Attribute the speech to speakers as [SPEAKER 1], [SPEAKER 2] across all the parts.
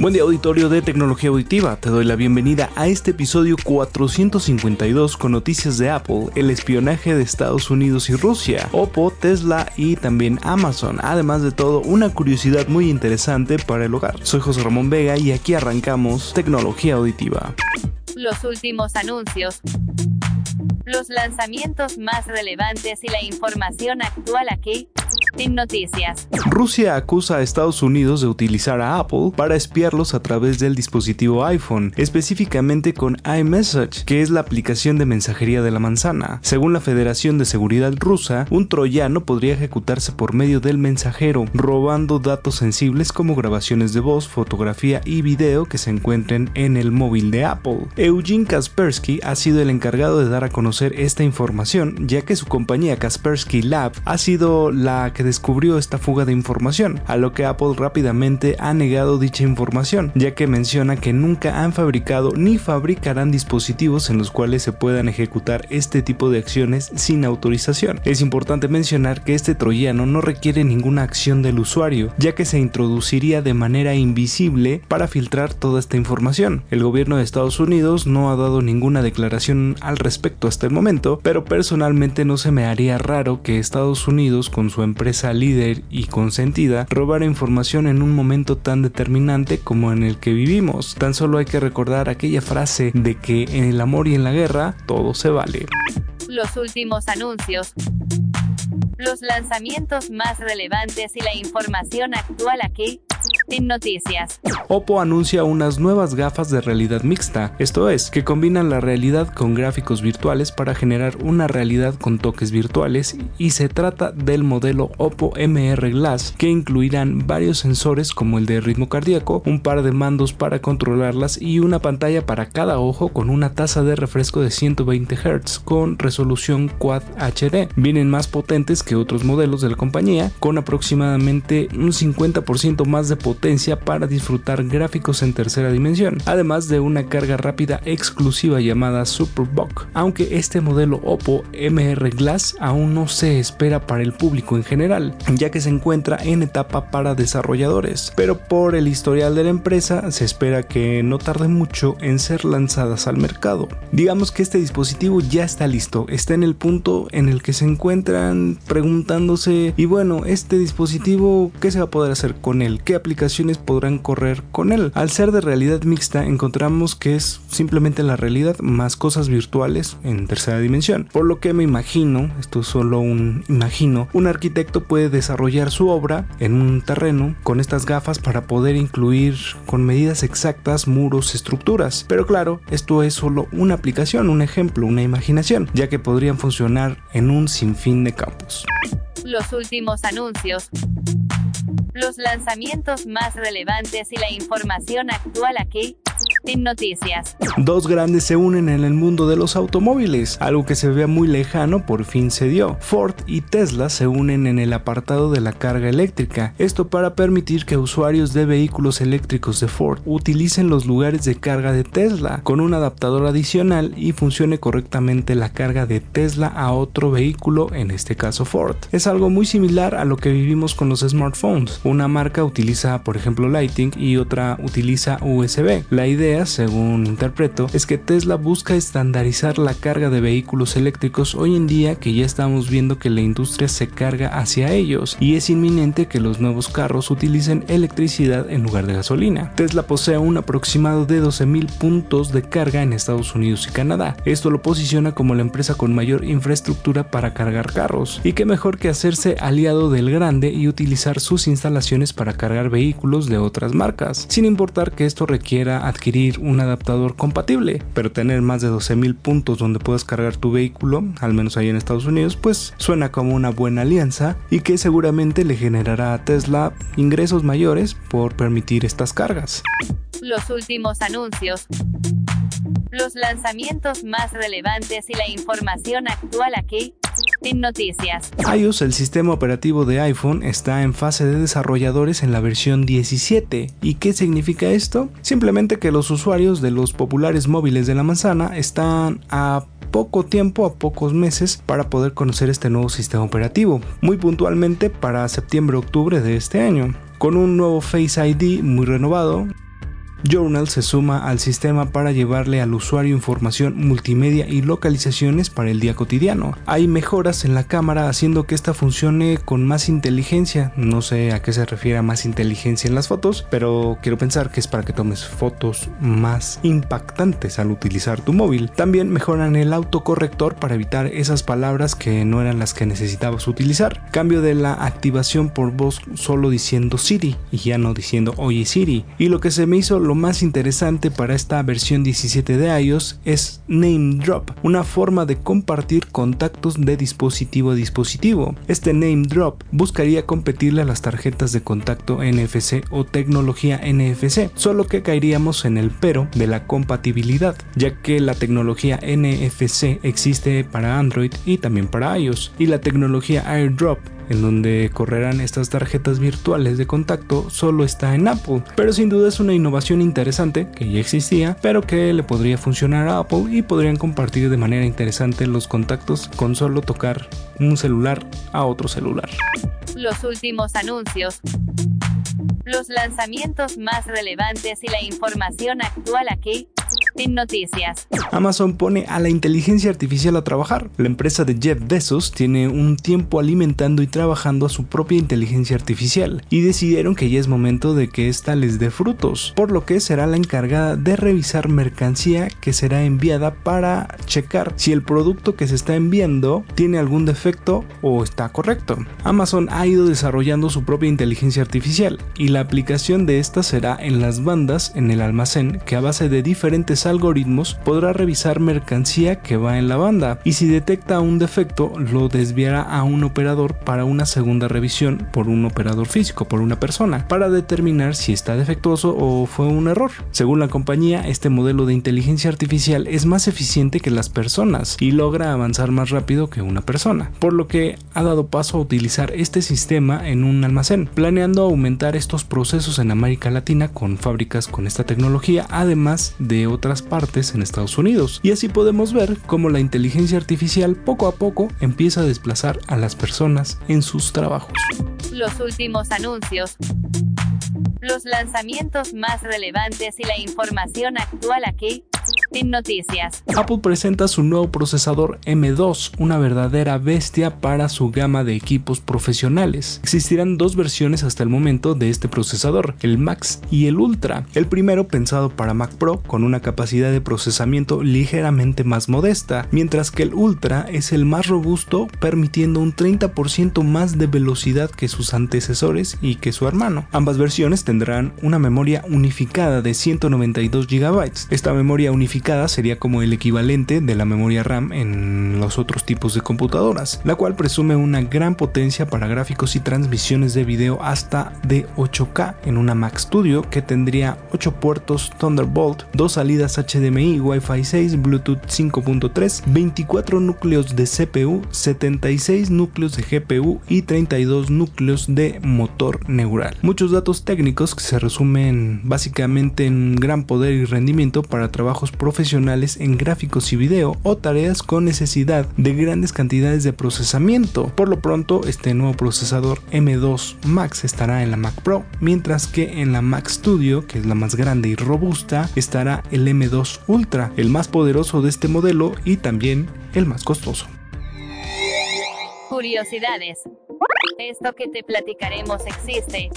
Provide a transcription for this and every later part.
[SPEAKER 1] Buen día auditorio de tecnología auditiva, te doy la bienvenida a este episodio 452 con noticias de Apple, el espionaje de Estados Unidos y Rusia, Oppo, Tesla y también Amazon, además de todo una curiosidad muy interesante para el hogar. Soy José Ramón Vega y aquí arrancamos tecnología auditiva.
[SPEAKER 2] Los últimos anuncios los lanzamientos más relevantes y la información actual aquí en Noticias.
[SPEAKER 1] Rusia acusa a Estados Unidos de utilizar a Apple para espiarlos a través del dispositivo iPhone, específicamente con iMessage, que es la aplicación de mensajería de la manzana. Según la Federación de Seguridad rusa, un troyano podría ejecutarse por medio del mensajero, robando datos sensibles como grabaciones de voz, fotografía y video que se encuentren en el móvil de Apple. Eugene Kaspersky ha sido el encargado de dar a conocer esta información, ya que su compañía Kaspersky Lab ha sido la que descubrió esta fuga de información, a lo que Apple rápidamente ha negado dicha información, ya que menciona que nunca han fabricado ni fabricarán dispositivos en los cuales se puedan ejecutar este tipo de acciones sin autorización. Es importante mencionar que este troyano no requiere ninguna acción del usuario, ya que se introduciría de manera invisible para filtrar toda esta información. El gobierno de Estados Unidos no ha dado ninguna declaración al respecto hasta el momento, pero personalmente no se me haría raro que Estados Unidos con su empresa líder y consentida robar información en un momento tan determinante como en el que vivimos. Tan solo hay que recordar aquella frase de que en el amor y en la guerra todo se vale.
[SPEAKER 2] Los últimos anuncios. Los lanzamientos más relevantes y la información actual aquí noticias.
[SPEAKER 1] Oppo anuncia unas nuevas gafas de realidad mixta, esto es, que combinan la realidad con gráficos virtuales para generar una realidad con toques virtuales y se trata del modelo Oppo MR Glass que incluirán varios sensores como el de ritmo cardíaco, un par de mandos para controlarlas y una pantalla para cada ojo con una tasa de refresco de 120 Hz con resolución Quad HD. Vienen más potentes que otros modelos de la compañía con aproximadamente un 50% más de potencia para disfrutar gráficos en tercera dimensión, además de una carga rápida exclusiva llamada Superbook, aunque este modelo Oppo MR Glass aún no se espera para el público en general, ya que se encuentra en etapa para desarrolladores, pero por el historial de la empresa se espera que no tarde mucho en ser lanzadas al mercado. Digamos que este dispositivo ya está listo, está en el punto en el que se encuentran preguntándose, y bueno, este dispositivo, ¿qué se va a poder hacer con él? ¿Qué aplicaciones podrán correr con él. Al ser de realidad mixta encontramos que es simplemente la realidad más cosas virtuales en tercera dimensión. Por lo que me imagino, esto es solo un imagino, un arquitecto puede desarrollar su obra en un terreno con estas gafas para poder incluir con medidas exactas muros, estructuras. Pero claro, esto es solo una aplicación, un ejemplo, una imaginación, ya que podrían funcionar en un sinfín de campos.
[SPEAKER 2] Los últimos anuncios los lanzamientos más relevantes y la información actual aquí en noticias.
[SPEAKER 1] Dos grandes se unen en el mundo de los automóviles, algo que se vea muy lejano por fin se dio. Ford y Tesla se unen en el apartado de la carga eléctrica, esto para permitir que usuarios de vehículos eléctricos de Ford utilicen los lugares de carga de Tesla con un adaptador adicional y funcione correctamente la carga de Tesla a otro vehículo, en este caso Ford. Es algo muy similar a lo que vivimos con los smartphones. Una marca utiliza, por ejemplo, Lighting y otra utiliza USB. La idea, según interpreto, es que Tesla busca estandarizar la carga de vehículos eléctricos hoy en día que ya estamos viendo que la industria se carga hacia ellos y es inminente que los nuevos carros utilicen electricidad en lugar de gasolina. Tesla posee un aproximado de 12.000 puntos de carga en Estados Unidos y Canadá. Esto lo posiciona como la empresa con mayor infraestructura para cargar carros. Y qué mejor que hacerse aliado del grande y utilizar sus instalaciones para cargar vehículos de otras marcas, sin importar que esto requiera adquirir un adaptador compatible, pero tener más de 12.000 puntos donde puedas cargar tu vehículo, al menos ahí en Estados Unidos, pues suena como una buena alianza y que seguramente le generará a Tesla ingresos mayores por permitir estas cargas.
[SPEAKER 2] Los últimos anuncios los lanzamientos más relevantes y la información actual aquí. Noticias.
[SPEAKER 1] iOS, el sistema operativo de iPhone, está en fase de desarrolladores en la versión 17. ¿Y qué significa esto? Simplemente que los usuarios de los populares móviles de la manzana están a poco tiempo, a pocos meses, para poder conocer este nuevo sistema operativo, muy puntualmente para septiembre-octubre de este año. Con un nuevo Face ID muy renovado, Journal se suma al sistema para llevarle al usuario información multimedia y localizaciones para el día cotidiano. Hay mejoras en la cámara haciendo que esta funcione con más inteligencia. No sé a qué se refiere a más inteligencia en las fotos, pero quiero pensar que es para que tomes fotos más impactantes al utilizar tu móvil. También mejoran el autocorrector para evitar esas palabras que no eran las que necesitabas utilizar. Cambio de la activación por voz solo diciendo Siri y ya no diciendo Oye Siri. Y lo que se me hizo lo más interesante para esta versión 17 de iOS es Name Drop, una forma de compartir contactos de dispositivo a dispositivo. Este Name Drop buscaría competirle a las tarjetas de contacto NFC o tecnología NFC, solo que caeríamos en el pero de la compatibilidad, ya que la tecnología NFC existe para Android y también para iOS, y la tecnología AirDrop en donde correrán estas tarjetas virtuales de contacto solo está en Apple, pero sin duda es una innovación interesante que ya existía, pero que le podría funcionar a Apple y podrían compartir de manera interesante los contactos con solo tocar un celular a otro celular.
[SPEAKER 2] Los últimos anuncios los lanzamientos más relevantes y la información actual aquí en noticias.
[SPEAKER 1] Amazon pone a la inteligencia artificial a trabajar. La empresa de Jeff Bezos tiene un tiempo alimentando y trabajando a su propia inteligencia artificial y decidieron que ya es momento de que ésta les dé frutos, por lo que será la encargada de revisar mercancía que será enviada para checar si el producto que se está enviando tiene algún defecto o está correcto. Amazon ha ido desarrollando su propia inteligencia artificial y la aplicación de esta será en las bandas en el almacén que a base de diferentes algoritmos podrá revisar mercancía que va en la banda y si detecta un defecto lo desviará a un operador para una segunda revisión por un operador físico, por una persona, para determinar si está defectuoso o fue un error. Según la compañía, este modelo de inteligencia artificial es más eficiente que las personas y logra avanzar más rápido que una persona, por lo que ha dado paso a utilizar este sistema en un almacén, planeando aumentar estos procesos en América Latina con fábricas con esta tecnología, además de otras partes en Estados Unidos. Y así podemos ver cómo la inteligencia artificial poco a poco empieza a desplazar a las personas en sus trabajos.
[SPEAKER 2] Los últimos anuncios. Los lanzamientos más relevantes y la información actual aquí en noticias.
[SPEAKER 1] Apple presenta su nuevo procesador M2, una verdadera bestia para su gama de equipos profesionales. Existirán dos versiones hasta el momento de este procesador, el Max y el Ultra. El primero pensado para Mac Pro con una capacidad de procesamiento ligeramente más modesta, mientras que el Ultra es el más robusto permitiendo un 30% más de velocidad que sus antecesores y que su hermano. Ambas versiones tendrán una memoria unificada de 192 GB. Esta memoria unificada sería como el equivalente de la memoria RAM en los otros tipos de computadoras, la cual presume una gran potencia para gráficos y transmisiones de video hasta de 8K en una Mac Studio que tendría 8 puertos Thunderbolt, 2 salidas HDMI, Wi-Fi 6, Bluetooth 5.3, 24 núcleos de CPU, 76 núcleos de GPU y 32 núcleos de motor neural. Muchos datos técnicos que se resumen básicamente en gran poder y rendimiento para trabajos profesionales en gráficos y video o tareas con necesidad de grandes cantidades de procesamiento. Por lo pronto, este nuevo procesador M2 Max estará en la Mac Pro, mientras que en la Mac Studio, que es la más grande y robusta, estará el M2 Ultra, el más poderoso de este modelo y también el más costoso.
[SPEAKER 2] Curiosidades. Esto que te platicaremos existe.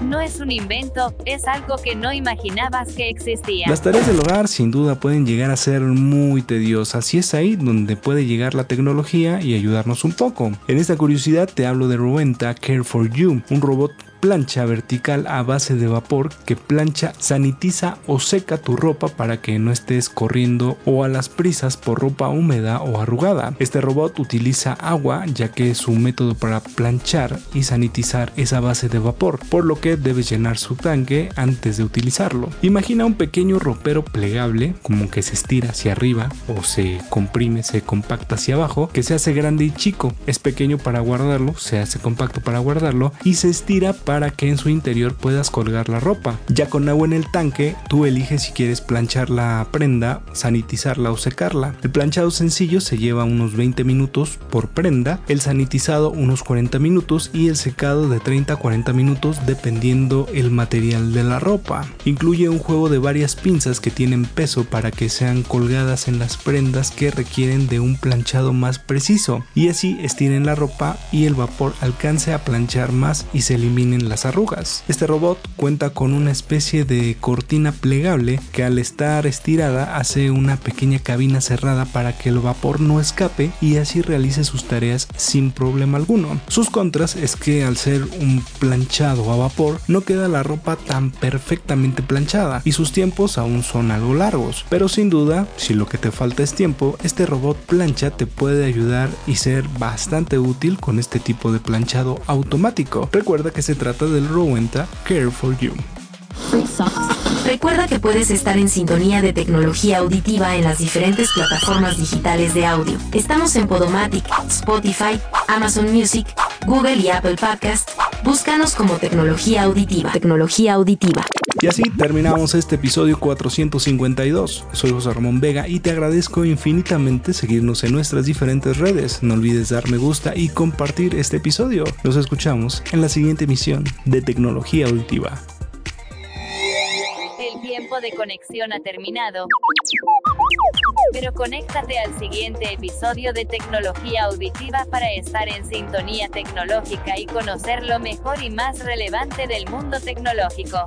[SPEAKER 2] No es un invento, es algo que no imaginabas que existía.
[SPEAKER 1] Las tareas del hogar sin duda pueden llegar a ser muy tediosas y es ahí donde puede llegar la tecnología y ayudarnos un poco. En esta curiosidad te hablo de Rowenta Care for You, un robot plancha vertical a base de vapor que plancha, sanitiza o seca tu ropa para que no estés corriendo o a las prisas por ropa húmeda o arrugada. Este robot utiliza agua ya que su método para planchar y sanitizar es a base de vapor, por lo que debes llenar su tanque antes de utilizarlo. Imagina un pequeño ropero plegable, como que se estira hacia arriba o se comprime, se compacta hacia abajo, que se hace grande y chico. Es pequeño para guardarlo, se hace compacto para guardarlo y se estira para que en su interior puedas colgar la ropa. Ya con agua en el tanque, tú eliges si quieres planchar la prenda, sanitizarla o secarla. El planchado sencillo se lleva unos 20 minutos por prenda, el sanitizado unos 40 minutos y el secado de 30 a 40 minutos dependiendo el material de la ropa. Incluye un juego de varias pinzas que tienen peso para que sean colgadas en las prendas que requieren de un planchado más preciso y así estiren la ropa y el vapor alcance a planchar más y se las arrugas. Este robot cuenta con una especie de cortina plegable que al estar estirada hace una pequeña cabina cerrada para que el vapor no escape y así realice sus tareas sin problema alguno. Sus contras es que al ser un planchado a vapor no queda la ropa tan perfectamente planchada y sus tiempos aún son algo largos, pero sin duda, si lo que te falta es tiempo, este robot plancha te puede ayudar y ser bastante útil con este tipo de planchado automático. Recuerda que se trata del Rowenta Care for You.
[SPEAKER 3] Recuerda que puedes estar en sintonía de tecnología auditiva en las diferentes plataformas digitales de audio. Estamos en Podomatic, Spotify, Amazon Music, Google y Apple Podcast. Búscanos como tecnología auditiva. Tecnología auditiva.
[SPEAKER 1] Y así terminamos este episodio 452. Soy José Ramón Vega y te agradezco infinitamente seguirnos en nuestras diferentes redes. No olvides dar me gusta y compartir este episodio. Nos escuchamos en la siguiente emisión de Tecnología Auditiva.
[SPEAKER 2] El tiempo de conexión ha terminado. Pero conéctate al siguiente episodio de Tecnología Auditiva para estar en sintonía tecnológica y conocer lo mejor y más relevante del mundo tecnológico.